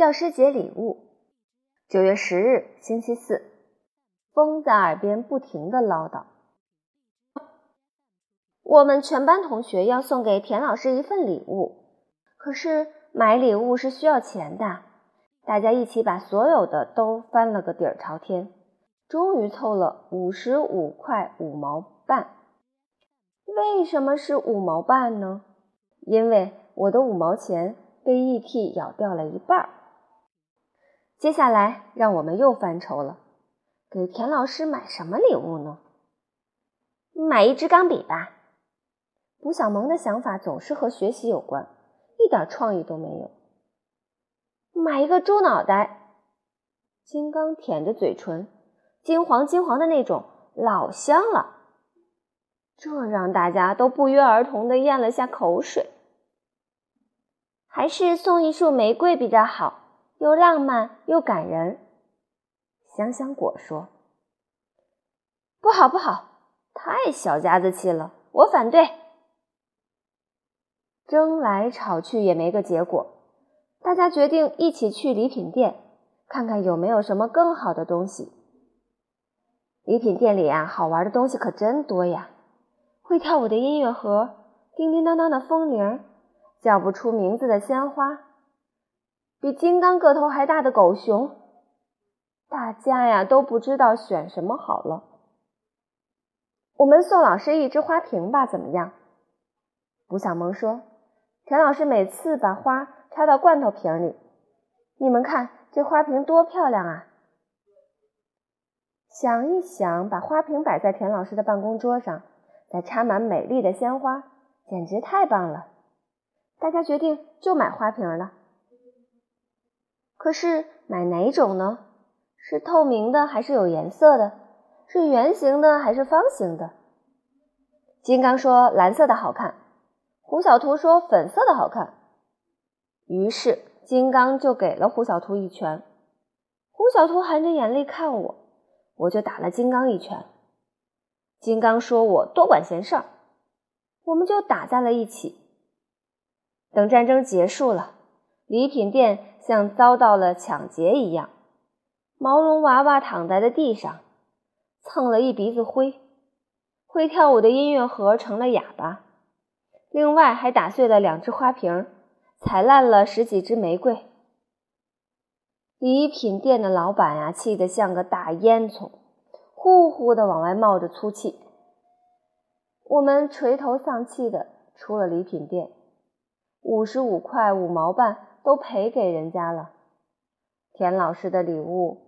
教师节礼物。九月十日，星期四。风在耳边不停的唠叨。我们全班同学要送给田老师一份礼物，可是买礼物是需要钱的。大家一起把所有的都翻了个底儿朝天，终于凑了五十五块五毛半。为什么是五毛半呢？因为我的五毛钱被 E.T. 咬掉了一半。接下来让我们又犯愁了，给田老师买什么礼物呢？买一支钢笔吧。卜小萌的想法总是和学习有关，一点创意都没有。买一个猪脑袋，金刚舔着嘴唇，金黄金黄的那种，老香了。这让大家都不约而同的咽了下口水。还是送一束玫瑰比较好，又浪漫又感人。香香果说：“不好不好，太小家子气了，我反对。”争来吵去也没个结果，大家决定一起去礼品店看看有没有什么更好的东西。礼品店里啊，好玩的东西可真多呀！会跳舞的音乐盒，叮叮当当的风铃，叫不出名字的鲜花，比金刚个头还大的狗熊，大家呀都不知道选什么好了。我们送老师一只花瓶吧，怎么样？卜小萌说。田老师每次把花插到罐头瓶里，你们看这花瓶多漂亮啊！想一想，把花瓶摆在田老师的办公桌上，再插满美丽的鲜花，简直太棒了。大家决定就买花瓶了。可是买哪种呢？是透明的还是有颜色的？是圆形的还是方形的？金刚说蓝色的好看。胡小图说：“粉色的好看。”于是金刚就给了胡小图一拳。胡小图含着眼泪看我，我就打了金刚一拳。金刚说我多管闲事儿，我们就打在了一起。等战争结束了，礼品店像遭到了抢劫一样，毛绒娃娃躺在了地上，蹭了一鼻子灰。会跳舞的音乐盒成了哑巴。另外还打碎了两只花瓶，踩烂了十几支玫瑰。礼品店的老板呀，气得像个大烟囱，呼呼的往外冒着粗气。我们垂头丧气的出了礼品店，五十五块五毛半都赔给人家了。田老师的礼物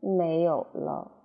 没有了。